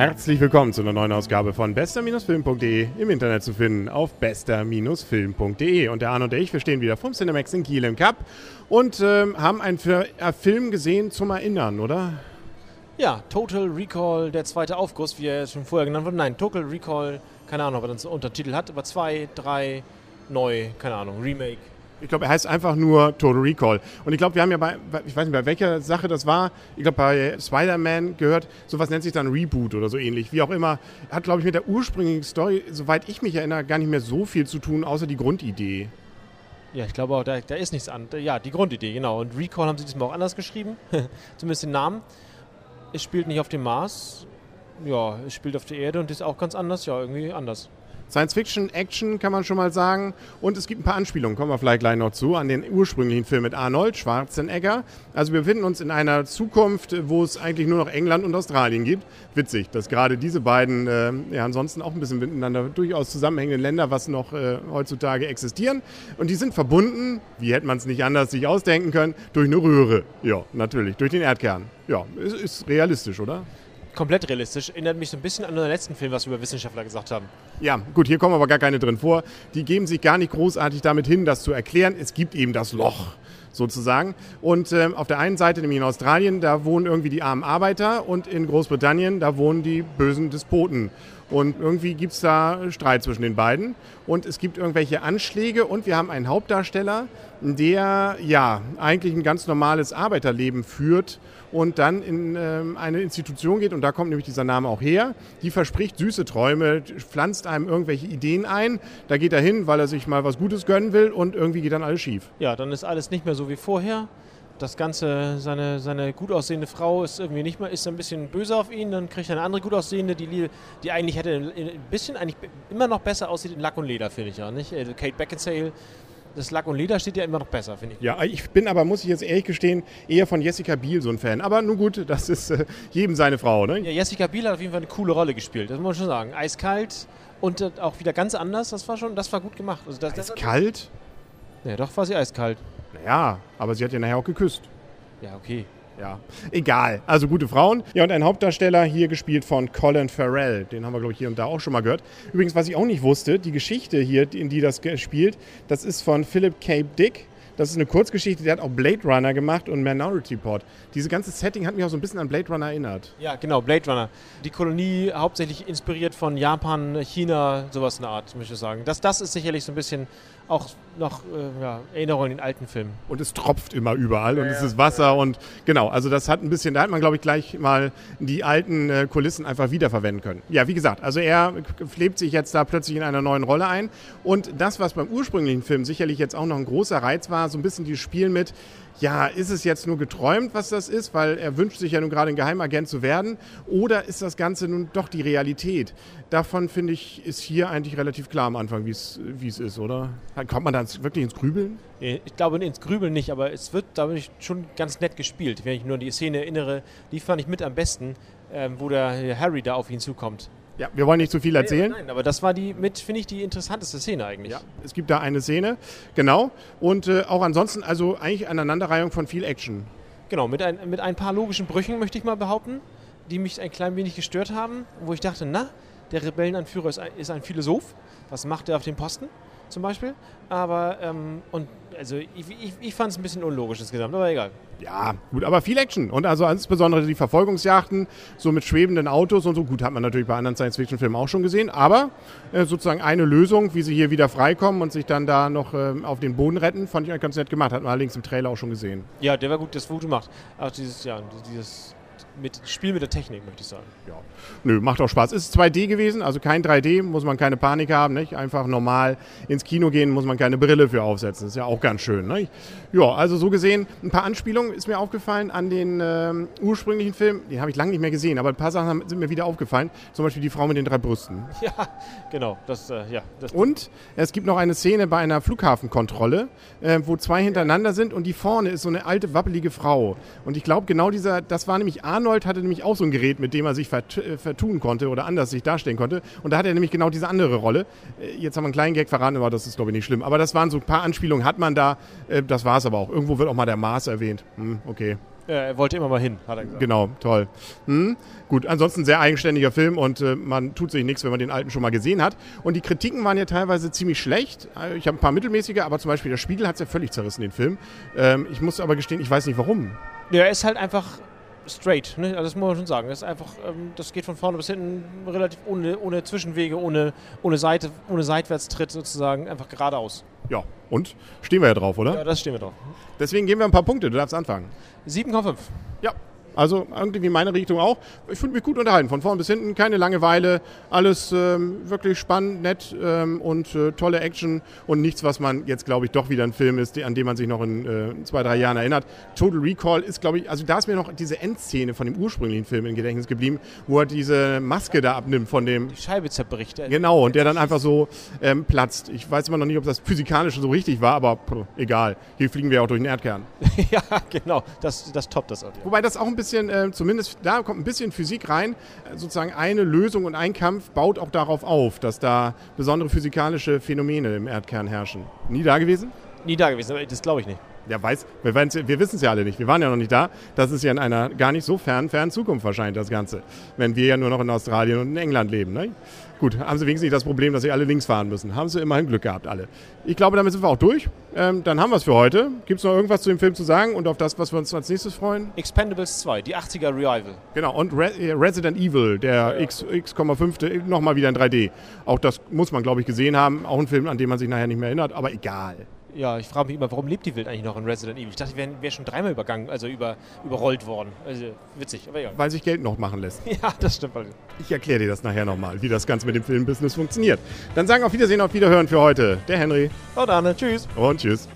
Herzlich willkommen zu einer neuen Ausgabe von bester-film.de im Internet zu finden auf bester-film.de. Und der Arne und ich, wir stehen wieder vom Cinemax in Kiel im Cup und ähm, haben einen äh, Film gesehen zum Erinnern, oder? Ja, Total Recall, der zweite Aufguss, wie er schon vorher genannt wurde. Nein, Total Recall, keine Ahnung, ob er dann so Untertitel hat, aber zwei, drei, neu, keine Ahnung, Remake. Ich glaube, er heißt einfach nur Total Recall. Und ich glaube, wir haben ja bei, ich weiß nicht, bei welcher Sache das war, ich glaube, bei Spider-Man gehört, sowas nennt sich dann Reboot oder so ähnlich. Wie auch immer, hat, glaube ich, mit der ursprünglichen Story, soweit ich mich erinnere, gar nicht mehr so viel zu tun, außer die Grundidee. Ja, ich glaube auch, da, da ist nichts an. Ja, die Grundidee, genau. Und Recall haben sie diesmal auch anders geschrieben, zumindest den Namen. Es spielt nicht auf dem Mars, ja, es spielt auf der Erde und ist auch ganz anders, ja, irgendwie anders. Science Fiction, Action kann man schon mal sagen. Und es gibt ein paar Anspielungen, kommen wir vielleicht gleich noch zu, an den ursprünglichen Film mit Arnold Schwarzenegger. Also wir befinden uns in einer Zukunft, wo es eigentlich nur noch England und Australien gibt. Witzig, dass gerade diese beiden, äh, ja ansonsten auch ein bisschen miteinander durchaus zusammenhängenden Länder, was noch äh, heutzutage existieren. Und die sind verbunden, wie hätte man es nicht anders sich ausdenken können, durch eine Röhre. Ja, natürlich, durch den Erdkern. Ja, ist, ist realistisch, oder? Komplett realistisch. Erinnert mich so ein bisschen an den letzten Film, was wir über Wissenschaftler gesagt haben. Ja, gut, hier kommen aber gar keine drin vor. Die geben sich gar nicht großartig damit hin, das zu erklären. Es gibt eben das Loch sozusagen. Und äh, auf der einen Seite, nämlich in Australien, da wohnen irgendwie die armen Arbeiter und in Großbritannien, da wohnen die bösen Despoten. Und irgendwie gibt es da Streit zwischen den beiden. Und es gibt irgendwelche Anschläge und wir haben einen Hauptdarsteller, der ja eigentlich ein ganz normales Arbeiterleben führt und dann in ähm, eine Institution geht, und da kommt nämlich dieser Name auch her, die verspricht süße Träume, pflanzt einem irgendwelche Ideen ein. Da geht er hin, weil er sich mal was Gutes gönnen will und irgendwie geht dann alles schief. Ja, dann ist alles nicht mehr so wie vorher das Ganze, seine, seine gut aussehende Frau ist irgendwie nicht mehr, ist ein bisschen böse auf ihn, dann kriegt er eine andere gut aussehende, die, die eigentlich hätte ein bisschen, eigentlich immer noch besser aussieht in Lack und Leder, finde ich ja, nicht? Äh, Kate Beckinsale, das Lack und Leder steht ja immer noch besser, finde ich. Ja, ich bin aber, muss ich jetzt ehrlich gestehen, eher von Jessica Biel so ein Fan. Aber nun gut, das ist äh, jedem seine Frau, ne? Ja, Jessica Biel hat auf jeden Fall eine coole Rolle gespielt, das muss man schon sagen. Eiskalt und äh, auch wieder ganz anders, das war schon, das war gut gemacht. Also das, eiskalt? Das, ja, doch war sie eiskalt. Naja, aber sie hat ja nachher auch geküsst. Ja, okay. Ja, egal. Also gute Frauen. Ja, und ein Hauptdarsteller hier gespielt von Colin Farrell. Den haben wir, glaube ich, hier und da auch schon mal gehört. Übrigens, was ich auch nicht wusste, die Geschichte hier, in die das spielt, das ist von Philip Cape Dick. Das ist eine Kurzgeschichte, der hat auch Blade Runner gemacht und Minority Report. Diese ganze Setting hat mich auch so ein bisschen an Blade Runner erinnert. Ja, genau, Blade Runner. Die Kolonie hauptsächlich inspiriert von Japan, China, sowas in der Art, möchte ich sagen. Das, das ist sicherlich so ein bisschen auch noch äh, ja, Erinnerungen in den alten Filmen. Und es tropft immer überall ja, und es ist Wasser ja. und genau, also das hat ein bisschen, da hat man glaube ich gleich mal die alten äh, Kulissen einfach wiederverwenden können. Ja, wie gesagt, also er lebt sich jetzt da plötzlich in einer neuen Rolle ein und das, was beim ursprünglichen Film sicherlich jetzt auch noch ein großer Reiz war, so ein bisschen dieses Spiel mit, ja, ist es jetzt nur geträumt, was das ist, weil er wünscht sich ja nun gerade ein Geheimagent zu werden, oder ist das Ganze nun doch die Realität? Davon finde ich, ist hier eigentlich relativ klar am Anfang, wie es ist, oder? Kommt man da wirklich ins Grübeln? Ich glaube ins Grübeln nicht, aber es wird da schon ganz nett gespielt. Wenn ich nur die Szene erinnere, die fand ich mit am besten, ähm, wo der Harry da auf ihn zukommt. Ja, wir wollen nicht zu viel erzählen. Nein, nein aber das war die mit, finde ich, die interessanteste Szene eigentlich. Ja, es gibt da eine Szene, genau. Und äh, auch ansonsten, also eigentlich eine Aneinanderreihung von viel Action. Genau, mit ein, mit ein paar logischen Brüchen, möchte ich mal behaupten, die mich ein klein wenig gestört haben, wo ich dachte, na, der Rebellenanführer ist ein, ist ein Philosoph. Was macht er auf dem Posten? Zum Beispiel. Aber, ähm, und also ich, ich, ich fand es ein bisschen unlogisch insgesamt, aber egal. Ja, gut, aber viel Action. Und also insbesondere die Verfolgungsjachten, so mit schwebenden Autos und so. Gut, hat man natürlich bei anderen Science-Fiction-Filmen auch schon gesehen. Aber äh, sozusagen eine Lösung, wie sie hier wieder freikommen und sich dann da noch äh, auf den Boden retten, fand ich ganz nett gemacht. Hat man allerdings im Trailer auch schon gesehen. Ja, der war gut, das gut gemacht. Auch dieses, ja, dieses mit Spiel mit der Technik, möchte ich sagen. Ja. Nö, macht auch Spaß. Ist 2D gewesen, also kein 3D, muss man keine Panik haben, nicht? Einfach normal ins Kino gehen, muss man keine Brille für aufsetzen. Ist ja auch ganz schön, nicht? Ja, also so gesehen, ein paar Anspielungen ist mir aufgefallen an den ähm, ursprünglichen Film. Den habe ich lange nicht mehr gesehen, aber ein paar Sachen sind mir wieder aufgefallen. Zum Beispiel die Frau mit den drei Brüsten. Ja, genau. Das, äh, ja, das und es gibt noch eine Szene bei einer Flughafenkontrolle, äh, wo zwei hintereinander sind und die vorne ist so eine alte, wappelige Frau. Und ich glaube, genau dieser, das war nämlich Arnold Arnold hatte nämlich auch so ein Gerät, mit dem er sich äh, vertun konnte oder anders sich darstellen konnte. Und da hat er nämlich genau diese andere Rolle. Äh, jetzt haben wir einen kleinen Gag verraten, aber das ist, glaube ich, nicht schlimm. Aber das waren so ein paar Anspielungen, hat man da. Äh, das war es aber auch. Irgendwo wird auch mal der Mars erwähnt. Hm, okay. Er wollte immer mal hin, hat er gesagt. Genau, toll. Hm? Gut, ansonsten sehr eigenständiger Film und äh, man tut sich nichts, wenn man den alten schon mal gesehen hat. Und die Kritiken waren ja teilweise ziemlich schlecht. Ich habe ein paar mittelmäßige, aber zum Beispiel der Spiegel hat es ja völlig zerrissen, den Film. Ähm, ich muss aber gestehen, ich weiß nicht warum. Ja, er ist halt einfach straight, ne? also das muss man schon sagen. Das ist einfach, ähm, das geht von vorne bis hinten relativ ohne, ohne Zwischenwege, ohne, ohne Seite, ohne Seitwärtstritt sozusagen, einfach geradeaus. Ja, und? Stehen wir ja drauf, oder? Ja, das stehen wir drauf. Deswegen geben wir ein paar Punkte, du darfst anfangen. 7,5. Ja, also irgendwie meine Richtung auch. Ich finde mich gut unterhalten, von vorn bis hinten, keine Langeweile, alles ähm, wirklich spannend, nett ähm, und äh, tolle Action und nichts, was man jetzt, glaube ich, doch wieder ein Film ist, an den man sich noch in äh, zwei, drei Jahren erinnert. Total Recall ist, glaube ich, also da ist mir noch diese Endszene von dem ursprünglichen Film im Gedächtnis geblieben, wo er diese Maske da abnimmt von dem... Die Scheibe zerbricht. Genau, und der dann einfach so ähm, platzt. Ich weiß immer noch nicht, ob das physikalisch so richtig war, aber pff, egal. Hier fliegen wir auch durch den Erdkern. ja, genau, das, das toppt das auch. Ja. Wobei das auch ein bisschen, äh, zumindest da kommt ein bisschen Physik rein. Äh, sozusagen eine Lösung und ein Kampf baut auch darauf auf, dass da besondere physikalische Phänomene im Erdkern herrschen. Nie da gewesen? Nie da gewesen, das glaube ich nicht. Ja, weiß, wir, wir wissen es ja alle nicht. Wir waren ja noch nicht da. Das ist ja in einer gar nicht so fernen, fernen Zukunft wahrscheinlich das Ganze. Wenn wir ja nur noch in Australien und in England leben. Ne? Gut, haben sie wenigstens nicht das Problem, dass sie alle links fahren müssen. Haben sie immerhin Glück gehabt, alle. Ich glaube, damit sind wir auch durch. Ähm, dann haben wir es für heute. Gibt es noch irgendwas zu dem Film zu sagen und auf das, was wir uns als nächstes freuen? Expendables 2, die 80er Revival. Genau, und Re äh, Resident Evil, der ja, ja. X,5, nochmal wieder in 3D. Auch das muss man, glaube ich, gesehen haben. Auch ein Film, an den man sich nachher nicht mehr erinnert, aber egal. Ja, ich frage mich immer, warum lebt die Welt eigentlich noch in Resident Evil? Ich dachte, die wäre wär schon dreimal übergangen, also über, überrollt worden. Also witzig, aber ja. Weil sich Geld noch machen lässt. Ja, das stimmt. Ich erkläre dir das nachher nochmal, wie das Ganze mit dem Filmbusiness funktioniert. Dann sagen auf Wiedersehen, auf Wiederhören für heute. Der Henry. Und Arne, tschüss. Und tschüss.